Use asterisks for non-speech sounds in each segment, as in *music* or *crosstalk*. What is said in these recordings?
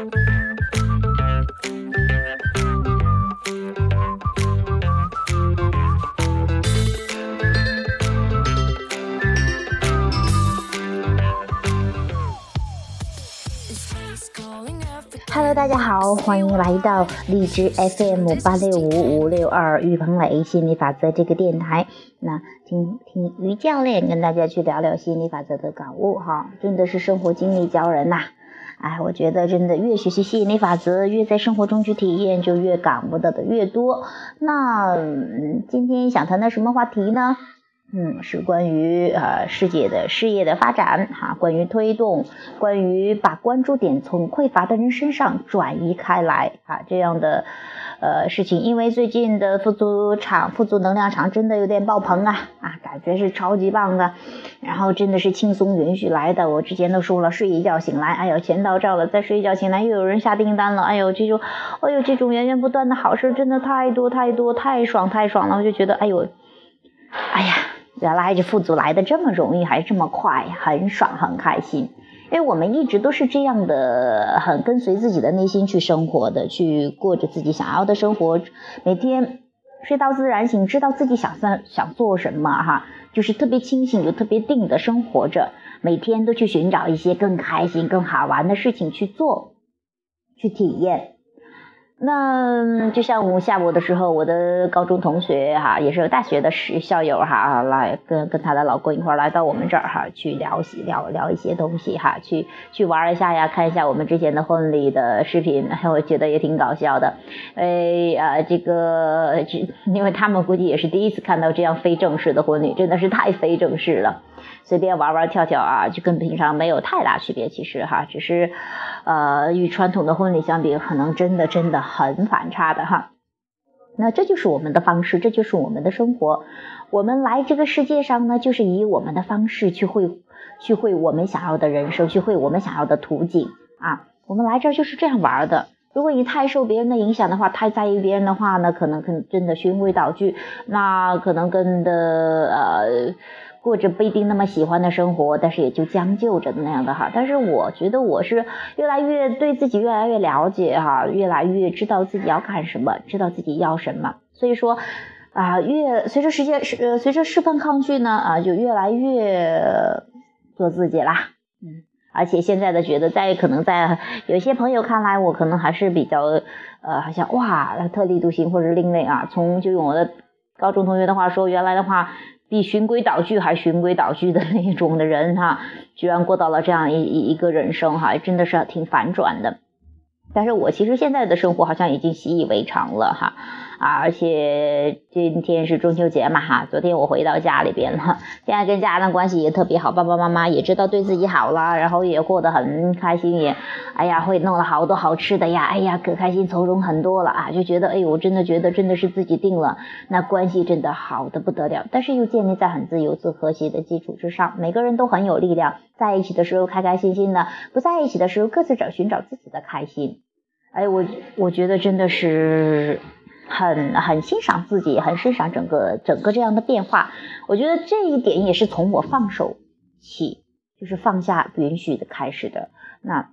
Hello，大家好，欢迎来到荔枝 FM 八六五五六二于鹏磊心理法则这个电台。那听听于教练跟大家去聊聊心理法则的感悟哈，真的是生活经历教人呐。哎，我觉得真的越学习吸引力法则，越在生活中去体验，就越感悟到的越多。那今天想谈谈什么话题呢？嗯，是关于呃世界的事业的发展哈，关于推动，关于把关注点从匮乏的人身上转移开来啊这样的呃事情。因为最近的富足场、富足能量场真的有点爆棚啊啊，感觉是超级棒的，然后真的是轻松允许来的。我之前都说了，睡一觉醒来，哎呦钱到账了；再睡一觉醒来，又有人下订单了。哎呦这种，哎呦这种源源不断的好事真的太多太多，太爽太爽了。我就觉得，哎呦，哎呀。原来这富足来的这么容易，还这么快，很爽，很开心。因为我们一直都是这样的，很跟随自己的内心去生活的，去过着自己想要的生活。每天睡到自然醒，知道自己想算想做什么，哈，就是特别清醒又特别定的生活着。每天都去寻找一些更开心、更好玩的事情去做，去体验。那就像我下午的时候，我的高中同学哈，也是大学的室校友哈，来跟跟他的老公一块来到我们这儿哈，去聊些聊聊一些东西哈，去去玩一下呀，看一下我们之前的婚礼的视频，*laughs* 我觉得也挺搞笑的。哎啊，这个因为他们估计也是第一次看到这样非正式的婚礼，真的是太非正式了。随便玩玩跳跳啊，就跟平常没有太大区别。其实哈，只是，呃，与传统的婚礼相比，可能真的真的很反差的哈。那这就是我们的方式，这就是我们的生活。我们来这个世界上呢，就是以我们的方式去会，去会我们想要的人生，去会我们想要的途径啊。我们来这儿就是这样玩的。如果你太受别人的影响的话，太在意别人的话呢，可能可能真的循规蹈矩，那可能跟的呃。过着不一定那么喜欢的生活，但是也就将就着那样的哈。但是我觉得我是越来越对自己越来越了解哈，越来越知道自己要干什么，知道自己要什么。所以说啊，越随着时间是呃随着释放抗拒呢啊，就越来越做自己啦。嗯，而且现在的觉得，在可能在有些朋友看来，我可能还是比较呃，好像哇特立独行或者另类啊。从就用我的高中同学的话说，原来的话。比循规蹈矩还循规蹈矩的那种的人哈，居然过到了这样一一个人生哈，真的是挺反转的。但是我其实现在的生活好像已经习以为常了哈。啊，而且今天是中秋节嘛哈，昨天我回到家里边了，现在跟家人关系也特别好，爸爸妈妈也知道对自己好了，然后也过得很开心，也，哎呀，会弄了好多好吃的呀，哎呀，可开心从容很多了啊，就觉得，哎呦，我真的觉得真的是自己定了，那关系真的好的不得了，但是又建立在很自由、自和谐的基础之上，每个人都很有力量，在一起的时候开开心心的，不在一起的时候各自找寻找自己的开心，哎，我我觉得真的是。很很欣赏自己，很欣赏整个整个这样的变化。我觉得这一点也是从我放手起，就是放下允许的开始的。那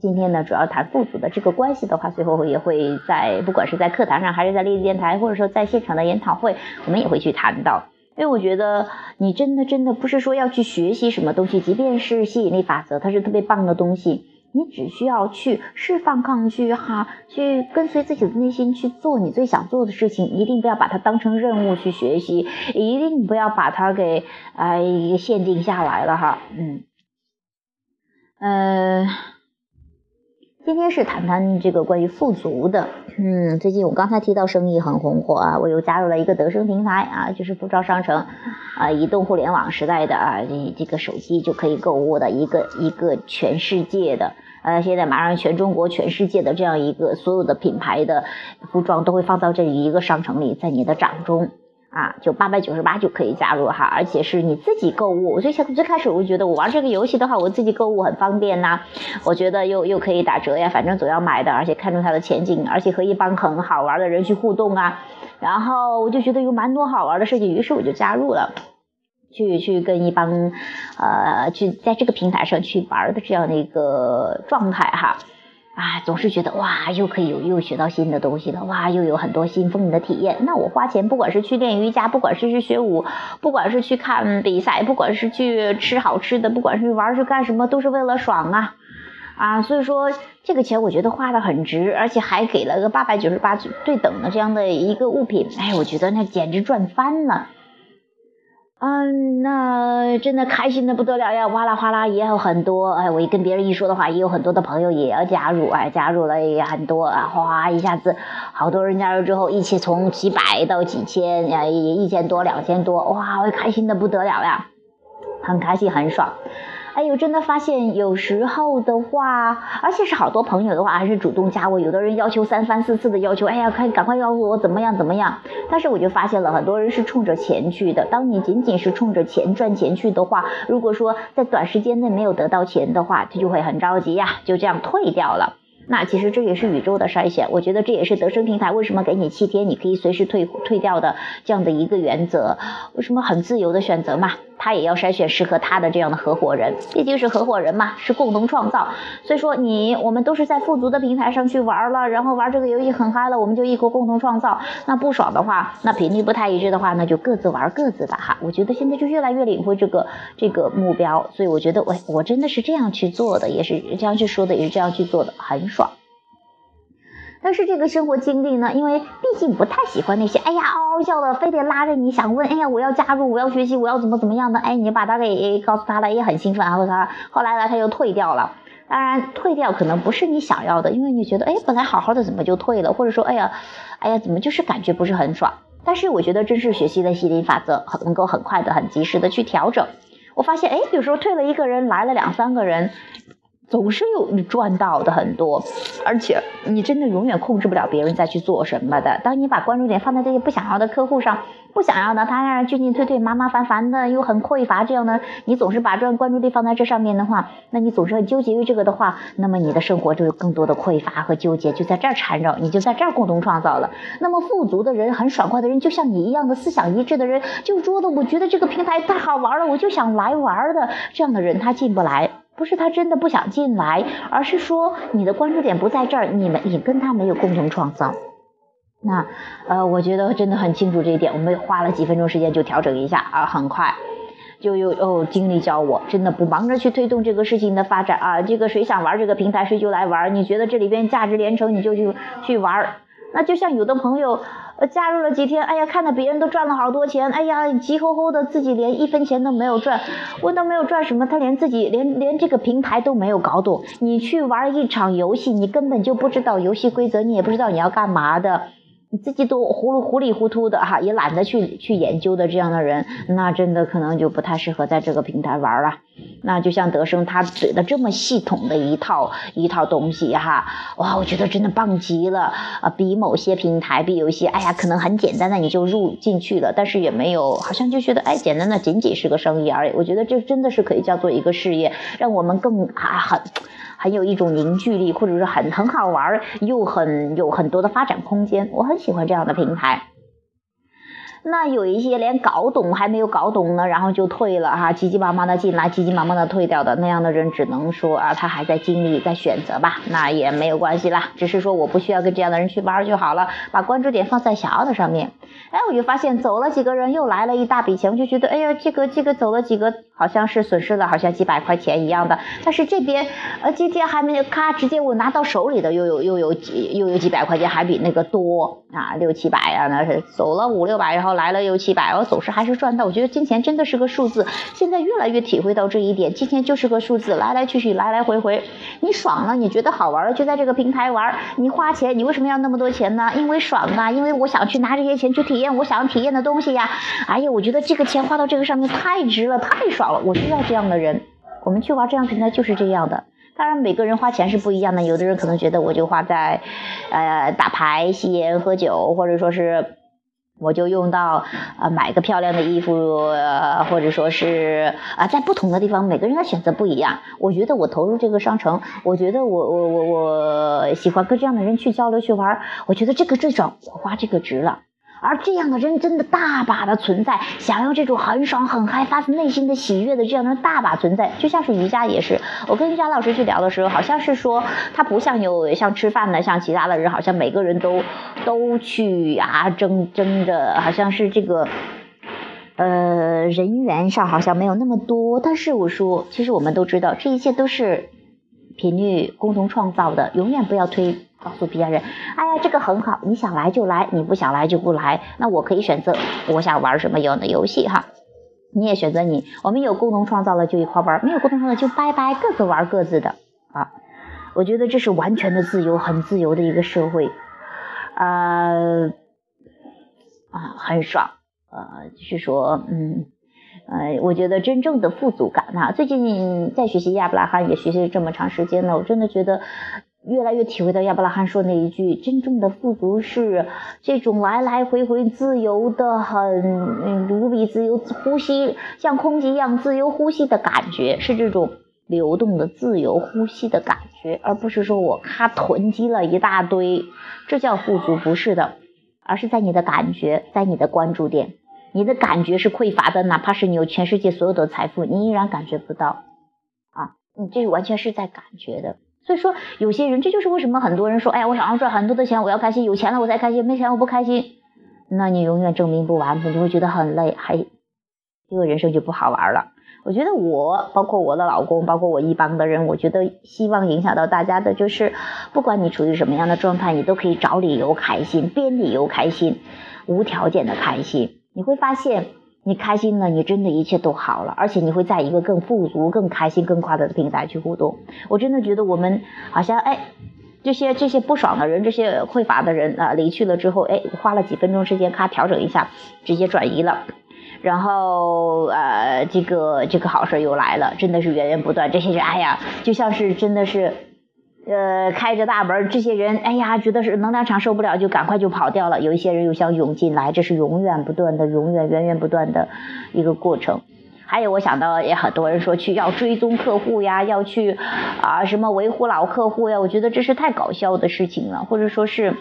今天呢，主要谈父子的这个关系的话，最后也会在不管是在课堂上，还是在励志电台，或者说在现场的研讨会，我们也会去谈到。因为我觉得你真的真的不是说要去学习什么东西，即便是吸引力法则，它是特别棒的东西。你只需要去释放抗拒，哈，去跟随自己的内心去做你最想做的事情，一定不要把它当成任务去学习，一定不要把它给哎限定下来了哈，嗯，嗯，今天是谈谈这个关于富足的，嗯，最近我刚才提到生意很红火啊，我又加入了一个德生平台啊，就是服装商城啊，移动互联网时代的啊，这这个手机就可以购物的一个一个全世界的。呃，现在马上全中国、全世界的这样一个所有的品牌的服装都会放到这一个商城里，在你的掌中啊，就八百九十八就可以加入哈，而且是你自己购物。我最最最开始我就觉得我玩这个游戏的话，我自己购物很方便呐，我觉得又又可以打折呀，反正总要买的，而且看中它的前景，而且和一帮很好玩的人去互动啊，然后我就觉得有蛮多好玩的事情，于是我就加入了。去去跟一帮，呃，去在这个平台上去玩的这样的一个状态哈，啊，总是觉得哇，又可以有又学到新的东西了，哇，又有很多新丰的体验。那我花钱，不管是去练瑜伽，不管是去学舞，不管是去看比赛，不管是去吃好吃的，不管是玩是干什么，都是为了爽啊啊！所以说这个钱我觉得花的很值，而且还给了个八百九十八对等的这样的一个物品，哎，我觉得那简直赚翻了。嗯，那真的开心的不得了呀！哗啦哗啦也有很多，哎，我一跟别人一说的话，也有很多的朋友也要加入，哎，加入了也很多啊，哗，一下子好多人加入之后，一起从几百到几千，呀，一千多、两千多，哇，我开心的不得了呀，很开心，很爽。哎呦，真的发现有时候的话，而且是好多朋友的话，还是主动加我。有的人要求三番四次的要求，哎呀，快赶快要我怎么样怎么样。但是我就发现了很多人是冲着钱去的。当你仅仅是冲着钱赚钱去的话，如果说在短时间内没有得到钱的话，他就会很着急呀，就这样退掉了。那其实这也是宇宙的筛选，我觉得这也是德生平台为什么给你七天，你可以随时退退掉的这样的一个原则。为什么很自由的选择嘛？他也要筛选适合他的这样的合伙人，毕竟是合伙人嘛，是共同创造。所以说你我们都是在富足的平台上去玩了，然后玩这个游戏很嗨了，我们就一起共同创造。那不爽的话，那频率不太一致的话，那就各自玩各自的哈。我觉得现在就越来越领会这个这个目标，所以我觉得我我真的是这样去做的，也是这样去说的，也是这样去做的，很爽。但是这个生活经历呢，因为毕竟不太喜欢那些，哎呀嗷嗷叫的，非得拉着你想问，哎呀我要加入，我要学习，我要怎么怎么样的，哎你把他给告诉他了，也很兴奋，然后他后来呢他又退掉了。当然退掉可能不是你想要的，因为你觉得，哎本来好好的怎么就退了，或者说，哎呀，哎呀怎么就是感觉不是很爽。但是我觉得这是学习的吸引法则，很能够很快的、很及时的去调整。我发现，哎有时候退了一个人，来了两三个人。总是有你赚到的很多，而且你真的永远控制不了别人再去做什么的。当你把关注点放在这些不想要的客户上，不想要的他让人进进退退、麻麻烦烦的，又很匮乏，这样呢，你总是把这关注力放在这上面的话，那你总是很纠结于这个的话，那么你的生活就有更多的匮乏和纠结，就在这儿缠绕，你就在这儿共同创造了。那么富足的人、很爽快的人，就像你一样的思想一致的人，就说的我觉得这个平台太好玩了，我就想来玩的这样的人，他进不来。不是他真的不想进来，而是说你的关注点不在这儿，你们你跟他没有共同创造。那呃，我觉得真的很清楚这一点，我们花了几分钟时间就调整一下啊，很快就有哦精力教我，真的不忙着去推动这个事情的发展啊。这个谁想玩这个平台，谁就来玩。你觉得这里边价值连城，你就去去玩。那就像有的朋友。呃，加入了几天，哎呀，看到别人都赚了好多钱，哎呀，急吼吼的，自己连一分钱都没有赚，问都没有赚什么，他连自己连连这个平台都没有搞懂。你去玩一场游戏，你根本就不知道游戏规则，你也不知道你要干嘛的。你自己都糊糊里糊涂的哈，也懒得去去研究的这样的人，那真的可能就不太适合在这个平台玩了。那就像德生他嘴的这么系统的一套一套东西哈，哇，我觉得真的棒极了啊！比某些平台，比有一些，哎呀，可能很简单的你就入进去了，但是也没有，好像就觉得哎，简单的仅仅是个生意而已。我觉得这真的是可以叫做一个事业，让我们更啊很。很有一种凝聚力，或者是很很好玩，又很有很多的发展空间。我很喜欢这样的平台。那有一些连搞懂还没有搞懂呢，然后就退了哈，急急忙忙的进来，急急忙忙的退掉的那样的人，只能说啊，他还在经历，在选择吧，那也没有关系啦，只是说我不需要跟这样的人去玩就好了，把关注点放在想要的上面。哎，我就发现走了几个人，又来了一大笔钱，我就觉得，哎呀，这个这个走了几个，好像是损失了，好像几百块钱一样的。但是这边呃，今天还没有咔，直接我拿到手里的又有又有几又有几百块钱，还比那个多啊，六七百啊，那是走了五六百，然后。来了又七百，我总是还是赚到。我觉得金钱真的是个数字，现在越来越体会到这一点，金钱就是个数字，来来去去，来来回回。你爽了，你觉得好玩了，就在这个平台玩。你花钱，你为什么要那么多钱呢？因为爽啊，因为我想去拿这些钱去体验我想体验的东西呀。哎呀，我觉得这个钱花到这个上面太值了，太爽了。我需要这样的人，我们去玩这样平台就是这样的。当然，每个人花钱是不一样的，有的人可能觉得我就花在，呃，打牌、吸烟、喝酒，或者说是。我就用到啊，买个漂亮的衣服，或者说是啊，在不同的地方，每个人的选择不一样。我觉得我投入这个商城，我觉得我我我我喜欢跟这样的人去交流去玩，我觉得这个最爽，我花这个值了。而这样的人真的大把的存在，想要这种很爽很嗨、发自内心的喜悦的这样的人大把存在。就像是瑜伽也是，我跟瑜伽老师去聊的时候，好像是说他不像有像吃饭的，像其他的人，好像每个人都都去啊争争着，好像是这个。呃，人员上好像没有那么多，但是我说，其实我们都知道，这一切都是频率共同创造的。永远不要推告诉别人，哎呀，这个很好，你想来就来，你不想来就不来。那我可以选择我想玩什么样的游戏哈，你也选择你。我们有共同创造了就一块玩，没有共同创造就拜拜，各自玩各自的啊。我觉得这是完全的自由，很自由的一个社会，啊啊，很爽。呃，就是说，嗯，呃，我觉得真正的富足感啊，最近在学习亚伯拉罕也学习了这么长时间了，我真的觉得越来越体会到亚伯拉罕说那一句，真正的富足是这种来来回回自由的，很无比自由呼吸，像空气一样自由呼吸的感觉，是这种流动的自由呼吸的感觉，而不是说我咔囤积了一大堆，这叫富足，不是的，而是在你的感觉，在你的关注点。你的感觉是匮乏的，哪怕是你有全世界所有的财富，你依然感觉不到啊！你这完全是在感觉的。所以说，有些人这就是为什么很多人说，哎呀，我想要赚很多的钱，我要开心，有钱了我才开心，没钱我不开心。那你永远证明不完，你就会觉得很累，还因为人生就不好玩了。我觉得我，包括我的老公，包括我一帮的人，我觉得希望影响到大家的就是，不管你处于什么样的状态，你都可以找理由开心，编理由开心，无条件的开心。你会发现，你开心了，你真的一切都好了，而且你会在一个更富足、更开心、更快乐的平台去互动。我真的觉得我们好像哎，这些这些不爽的人，这些匮乏的人啊，离去了之后，哎，花了几分钟时间，咔调整一下，直接转移了，然后呃，这个这个好事又来了，真的是源源不断。这些人，哎呀，就像是真的是。呃，开着大门，这些人，哎呀，觉得是能量场受不了，就赶快就跑掉了。有一些人又想涌进来，这是永远不断的、永远源源不断的一个过程。还有，我想到也很多人说去要追踪客户呀，要去啊什么维护老客户呀，我觉得这是太搞笑的事情了，或者说是。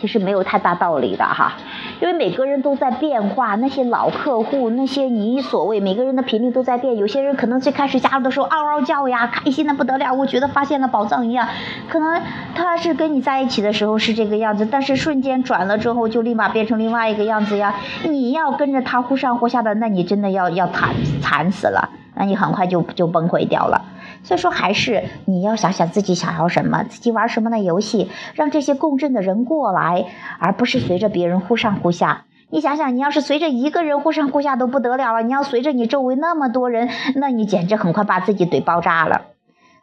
其实没有太大道理的哈，因为每个人都在变化，那些老客户，那些你所谓每个人的频率都在变。有些人可能最开始加入的时候嗷嗷叫呀，开心的不得了，我觉得发现了宝藏一样。可能他是跟你在一起的时候是这个样子，但是瞬间转了之后就立马变成另外一个样子呀。你要跟着他忽上忽下的，那你真的要要惨惨死了，那你很快就就崩溃掉了。所以说，还是你要想想自己想要什么，自己玩什么的游戏，让这些共振的人过来，而不是随着别人忽上忽下。你想想，你要是随着一个人忽上忽下都不得了了，你要随着你周围那么多人，那你简直很快把自己怼爆炸了。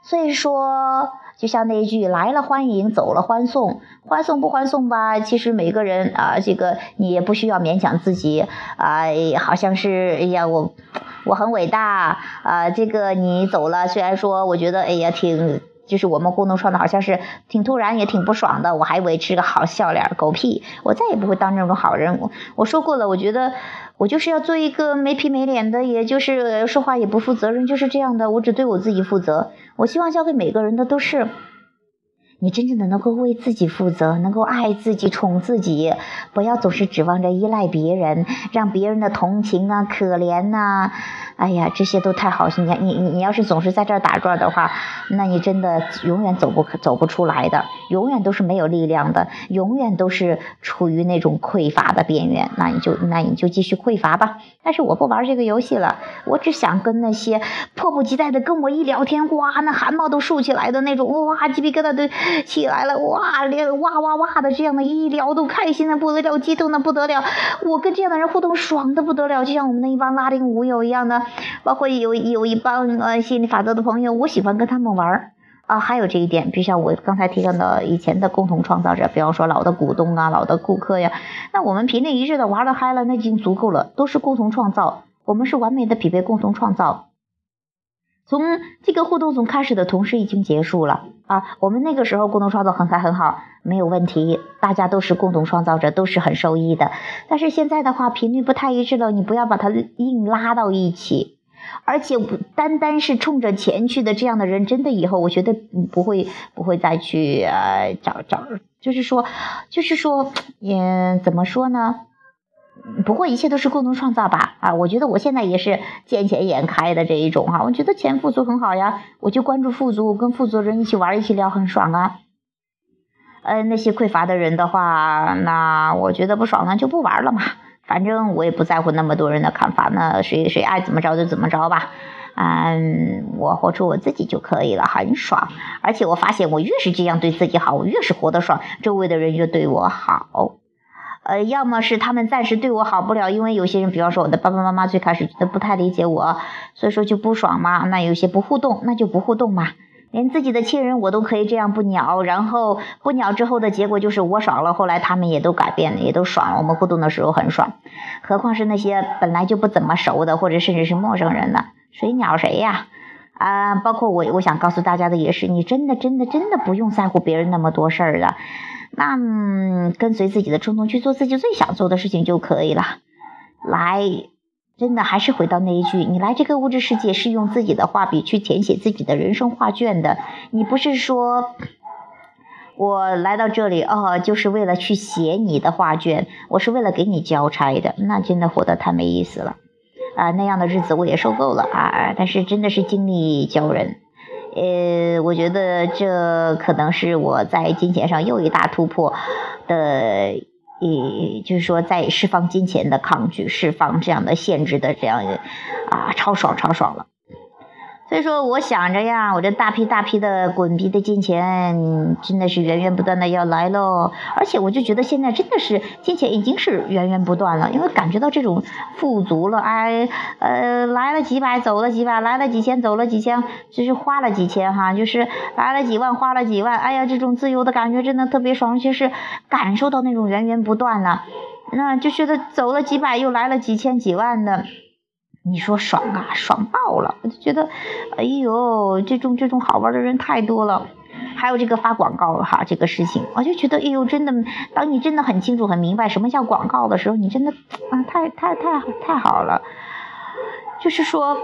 所以说，就像那一句“来了欢迎，走了欢送”，欢送不欢送吧？其实每个人啊，这个你也不需要勉强自己啊，好像是哎呀我。我很伟大啊！这个你走了，虽然说我觉得哎呀挺，就是我们共同创的好像是挺突然，也挺不爽的。我还维持个好笑脸，狗屁！我再也不会当这种好人。我我说过了，我觉得我就是要做一个没皮没脸的，也就是说话也不负责任，就是这样的。我只对我自己负责。我希望教给每个人的都是。你真正的能够为自己负责，能够爱自己、宠自己，不要总是指望着依赖别人，让别人的同情啊、可怜呐。哎呀，这些都太好心。你你你要是总是在这儿打转的话，那你真的永远走不走不出来的，永远都是没有力量的，永远都是处于那种匮乏的边缘。那你就那你就继续匮乏吧。但是我不玩这个游戏了，我只想跟那些迫不及待的跟我一聊天，哇，那汗毛都竖起来的那种，哇，鸡皮疙瘩都 *laughs* 起来了，哇，连哇哇哇的这样的一聊都开心的不得了，激动的不得了。我跟这样的人互动爽的不得了，就像我们那一帮拉丁舞友一样的。包括有有一帮呃心理法则的朋友，我喜欢跟他们玩儿啊。还有这一点，比如像我刚才提到的以前的共同创造者，比方说老的股东啊、老的顾客呀，那我们频率一致的玩的嗨了，那已经足够了，都是共同创造，我们是完美的匹配共同创造。从这个互动从开始的同时已经结束了啊！我们那个时候共同创造很开很好，没有问题，大家都是共同创造者，都是很受益的。但是现在的话，频率不太一致了，你不要把它硬拉到一起。而且单单是冲着钱去的这样的人，真的以后我觉得不会不会再去呃找找，就是说就是说，嗯，怎么说呢？不过一切都是共同创造吧，啊，我觉得我现在也是见钱眼开的这一种哈，我觉得钱富足很好呀，我就关注富足，跟富足人一起玩一起聊很爽啊。呃，那些匮乏的人的话，那我觉得不爽那就不玩了嘛，反正我也不在乎那么多人的看法，那谁谁爱怎么着就怎么着吧，嗯，我活出我自己就可以了，很爽。而且我发现我越是这样对自己好，我越是活得爽，周围的人越对我好。呃，要么是他们暂时对我好不了，因为有些人，比方说我的爸爸妈妈最开始觉得不太理解我，所以说就不爽嘛。那有些不互动，那就不互动嘛。连自己的亲人我都可以这样不鸟，然后不鸟之后的结果就是我爽了，后来他们也都改变了，也都爽了。我们互动的时候很爽，何况是那些本来就不怎么熟的，或者甚至是陌生人呢？谁鸟谁呀？啊，包括我，我想告诉大家的也是，你真的真的真的不用在乎别人那么多事儿的。那跟随自己的冲动去做自己最想做的事情就可以了。来，真的还是回到那一句，你来这个物质世界是用自己的画笔去填写自己的人生画卷的。你不是说我来到这里哦，就是为了去写你的画卷，我是为了给你交差的。那真的活得太没意思了啊！那样的日子我也受够了啊！但是真的是精力教人。呃，我觉得这可能是我在金钱上又一大突破的，呃，就是说在释放金钱的抗拒，释放这样的限制的这样，啊，超爽超爽了。所以说，我想着呀，我这大批大批的滚逼的金钱，真的是源源不断的要来喽。而且，我就觉得现在真的是金钱已经是源源不断了，因为感觉到这种富足了，哎，呃，来了几百，走了几百，来了几千，走了几千，就是花了几千哈，就是来了几万，花了几万，哎呀，这种自由的感觉真的特别爽，就是感受到那种源源不断了，那就觉得走了几百，又来了几千几万的。你说爽啊，爽爆了！我就觉得，哎呦，这种这种好玩的人太多了。还有这个发广告哈，这个事情，我就觉得，哎呦，真的，当你真的很清楚、很明白什么叫广告的时候，你真的啊，太太太太好了。就是说，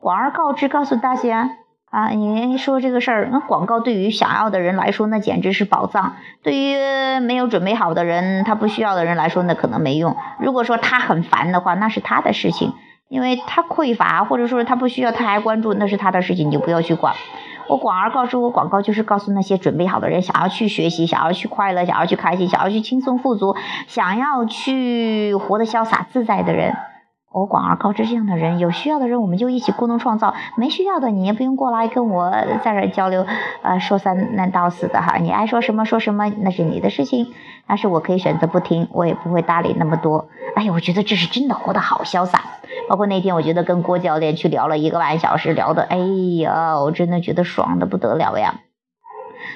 广而告之，告诉大家啊，你说这个事儿，那广告对于想要的人来说，那简直是宝藏；对于没有准备好的人，他不需要的人来说，那可能没用。如果说他很烦的话，那是他的事情。因为他匮乏，或者说他不需要，他还关注，那是他的事情，你就不要去管。我广而告之，我广告就是告诉那些准备好的人，想要去学习，想要去快乐，想要去开心，想要去轻松富足，想要去活得潇洒自在的人。我广而告之，这样的人有需要的人，我们就一起共同创造；没需要的，你也不用过来跟我在这交流，呃，说三道道四的哈。你爱说什么说什么，那是你的事情。但是我可以选择不听，我也不会搭理那么多。哎呀，我觉得这是真的活得好潇洒。包括那天，我觉得跟郭教练去聊了一个半小时，聊的，哎呀，我真的觉得爽的不得了呀。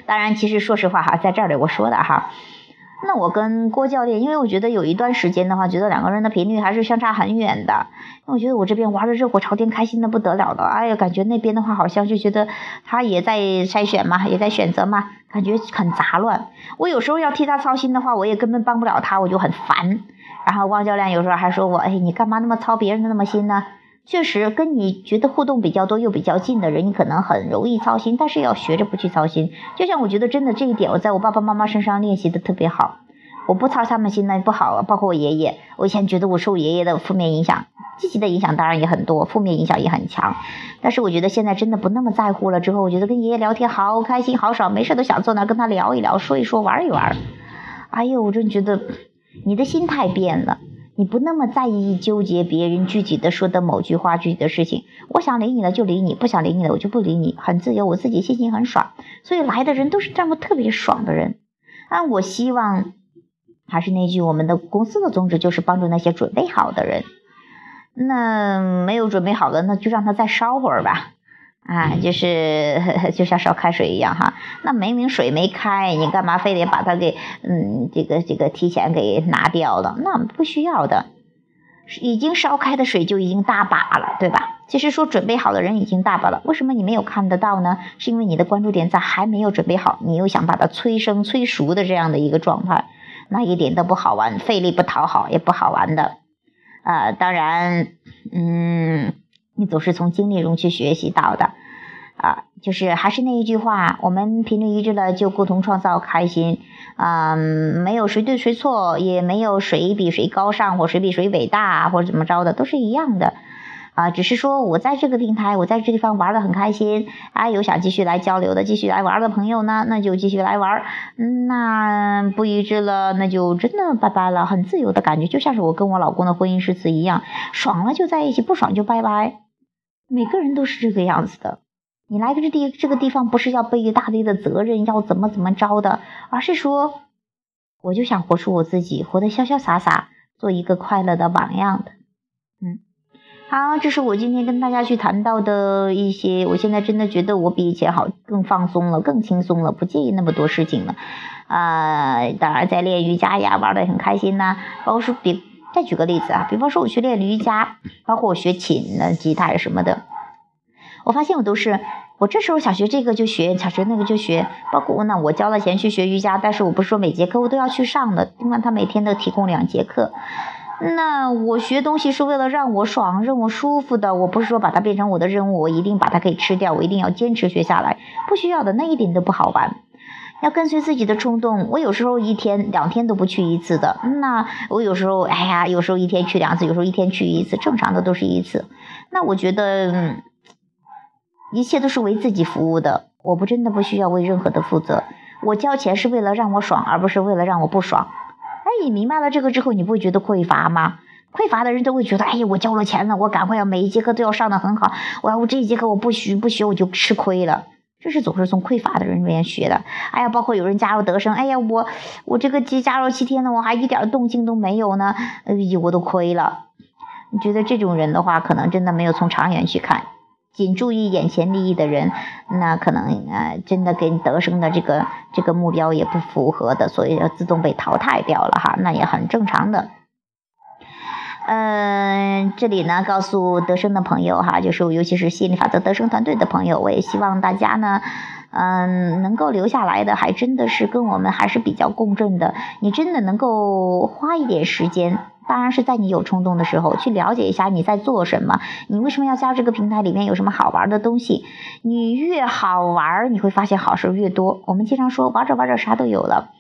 当然，其实说实话哈，在这里我说的哈。那我跟郭教练，因为我觉得有一段时间的话，觉得两个人的频率还是相差很远的。因为我觉得我这边玩的热火朝天，开心的不得了的。哎呀，感觉那边的话好像就觉得他也在筛选嘛，也在选择嘛，感觉很杂乱。我有时候要替他操心的话，我也根本帮不了他，我就很烦。然后汪教练有时候还说我，哎，你干嘛那么操别人的那么心呢？确实，跟你觉得互动比较多又比较近的人，你可能很容易操心，但是要学着不去操心。就像我觉得真的这一点，我在我爸爸妈妈身上练习的特别好。我不操他们心那不好，包括我爷爷，我以前觉得我受爷爷的负面影响，积极的影响当然也很多，负面影响也很强。但是我觉得现在真的不那么在乎了。之后我觉得跟爷爷聊天好开心，好爽，没事都想坐那跟他聊一聊，说一说，玩一玩。哎呦，我真觉得你的心态变了。你不那么在意纠结别人具体的说的某句话具体的事情，我想理你了就理你，不想理你了我就不理你，很自由，我自己心情很爽，所以来的人都是这么特别爽的人。啊，我希望还是那句，我们的公司的宗旨就是帮助那些准备好的人，那没有准备好的，那就让他再烧会儿吧。啊，就是就像烧开水一样哈，那明明水没开，你干嘛非得把它给嗯这个这个提前给拿掉了？那不需要的，已经烧开的水就已经大把了，对吧？其实说准备好的人已经大把了，为什么你没有看得到呢？是因为你的关注点在还没有准备好，你又想把它催生催熟的这样的一个状态，那一点都不好玩，费力不讨好也不好玩的。啊，当然，嗯。你总是从经历中去学习到的。啊，就是还是那一句话，我们频率一致了，就共同创造开心。嗯，没有谁对谁错，也没有谁比谁高尚或谁比谁伟大或者怎么着的，都是一样的。啊，只是说我在这个平台，我在这地方玩的很开心。啊，有想继续来交流的、继续来玩的朋友呢，那就继续来玩。那不一致了，那就真的拜拜了。很自由的感觉，就像是我跟我老公的婚姻誓词一样，爽了就在一起，不爽就拜拜。每个人都是这个样子的。你来这地这个地方不是要背一大堆的责任，要怎么怎么着的，而是说，我就想活出我自己，活得潇潇洒洒，做一个快乐的榜样的。嗯，好，这是我今天跟大家去谈到的一些，我现在真的觉得我比以前好，更放松了，更轻松了，不介意那么多事情了。啊，当然在练瑜伽呀，玩的很开心呐。包括说，比再举个例子啊，比方说我去练瑜伽，包括我学琴、的吉他什么的。我发现我都是，我这时候想学这个就学，想学那个就学。包括我呢，我交了钱去学瑜伽，但是我不是说每节课我都要去上的，尽管他每天都提供两节课。那我学东西是为了让我爽，让我舒服的。我不是说把它变成我的任务，我一定把它给吃掉，我一定要坚持学下来，不需要的，那一点都不好玩。要跟随自己的冲动。我有时候一天两天都不去一次的，那我有时候哎呀，有时候一天去两次，有时候一天去一次，正常的都是一次。那我觉得。嗯。一切都是为自己服务的，我不真的不需要为任何的负责。我交钱是为了让我爽，而不是为了让我不爽。哎，你明白了这个之后，你不会觉得匮乏吗？匮乏的人都会觉得，哎呀，我交了钱了，我赶快要每一节课都要上的很好。我要我这一节课我不学不学我就吃亏了。这是总是从匮乏的人里面学的。哎呀，包括有人加入德生，哎呀，我我这个加加入七天了，我还一点动静都没有呢，哎呦，我都亏了。你觉得这种人的话，可能真的没有从长远去看。仅注意眼前利益的人，那可能呃，真的跟德生的这个这个目标也不符合的，所以要自动被淘汰掉了哈，那也很正常的。嗯，这里呢，告诉德生的朋友哈，就是尤其是吸引力法则德生团队的朋友，我也希望大家呢，嗯，能够留下来的，还真的是跟我们还是比较共振的，你真的能够花一点时间。当然是在你有冲动的时候，去了解一下你在做什么，你为什么要加入这个平台？里面有什么好玩的东西？你越好玩，你会发现好事越多。我们经常说，玩着玩着啥都有了。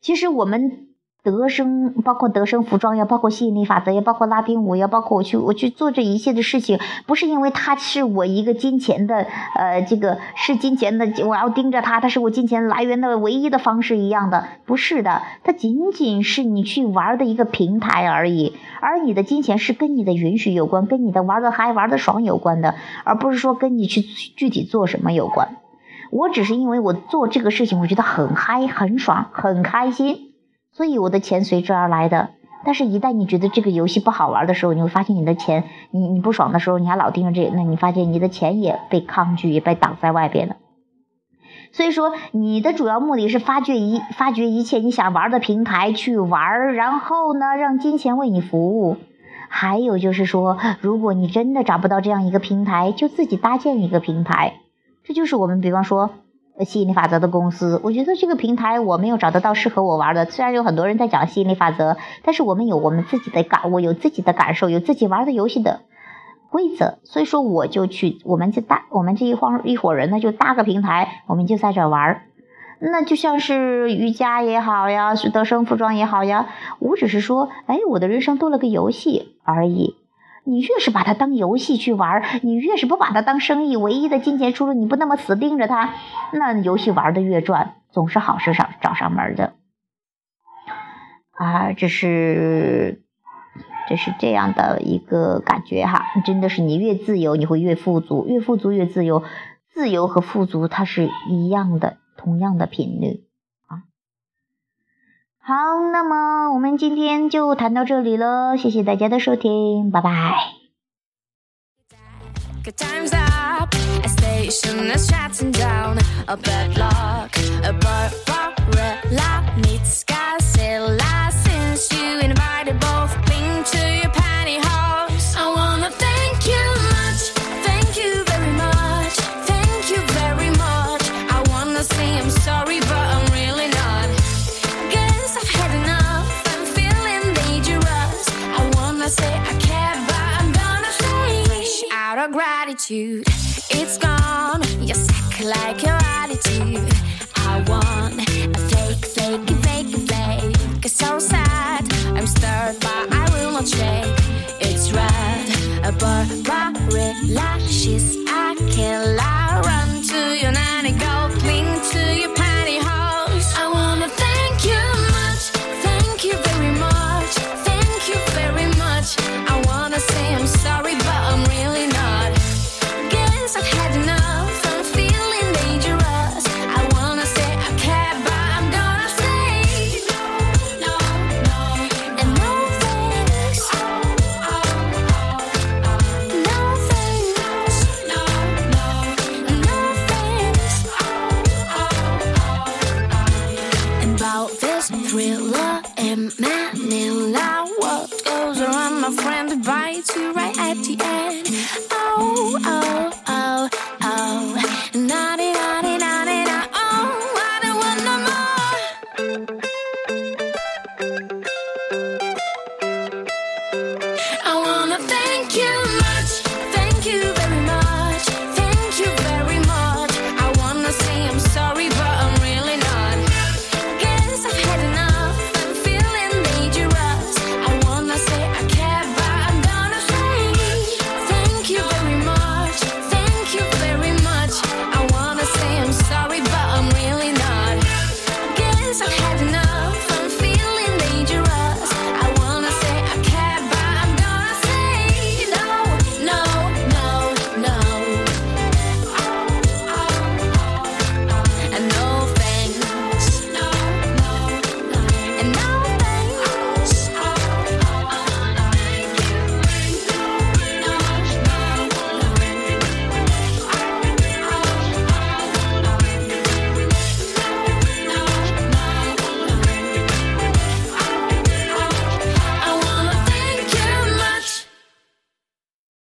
其实我们。德生，包括德生服装呀，包括吸引力法则呀，包括拉丁舞呀，包括我去我去做这一切的事情，不是因为它是我一个金钱的，呃，这个是金钱的，我要盯着它，它是我金钱来源的唯一的方式一样的，不是的，它仅仅是你去玩的一个平台而已，而你的金钱是跟你的允许有关，跟你的玩的嗨、玩的爽有关的，而不是说跟你去具体做什么有关。我只是因为我做这个事情，我觉得很嗨、很爽、很开心。所以我的钱随之而来的，但是，一旦你觉得这个游戏不好玩的时候，你会发现你的钱，你你不爽的时候，你还老盯着这，那你发现你的钱也被抗拒，也被挡在外边了。所以说，你的主要目的是发掘一发掘一切你想玩的平台去玩，然后呢，让金钱为你服务。还有就是说，如果你真的找不到这样一个平台，就自己搭建一个平台。这就是我们，比方说。吸引力法则的公司，我觉得这个平台我没有找得到适合我玩的。虽然有很多人在讲吸引力法则，但是我们有我们自己的感悟，有自己的感受，有自己玩的游戏的规则。所以说，我就去，我们就搭，我们这一帮一伙人呢，就搭个平台，我们就在这玩。那就像是瑜伽也好呀，是德生服装也好呀，我只是说，哎，我的人生多了个游戏而已。你越是把它当游戏去玩，你越是不把它当生意，唯一的金钱出路，你不那么死盯着它，那游戏玩的越赚，总是好事上找上门的。啊，这是这是这样的一个感觉哈，真的是你越自由，你会越富足，越富足越自由，自由和富足它是一样的，同样的频率。好，那么我们今天就谈到这里了，谢谢大家的收听，拜拜。Times up, stay up shots down, a bedlock, a bar, red light, meets skies.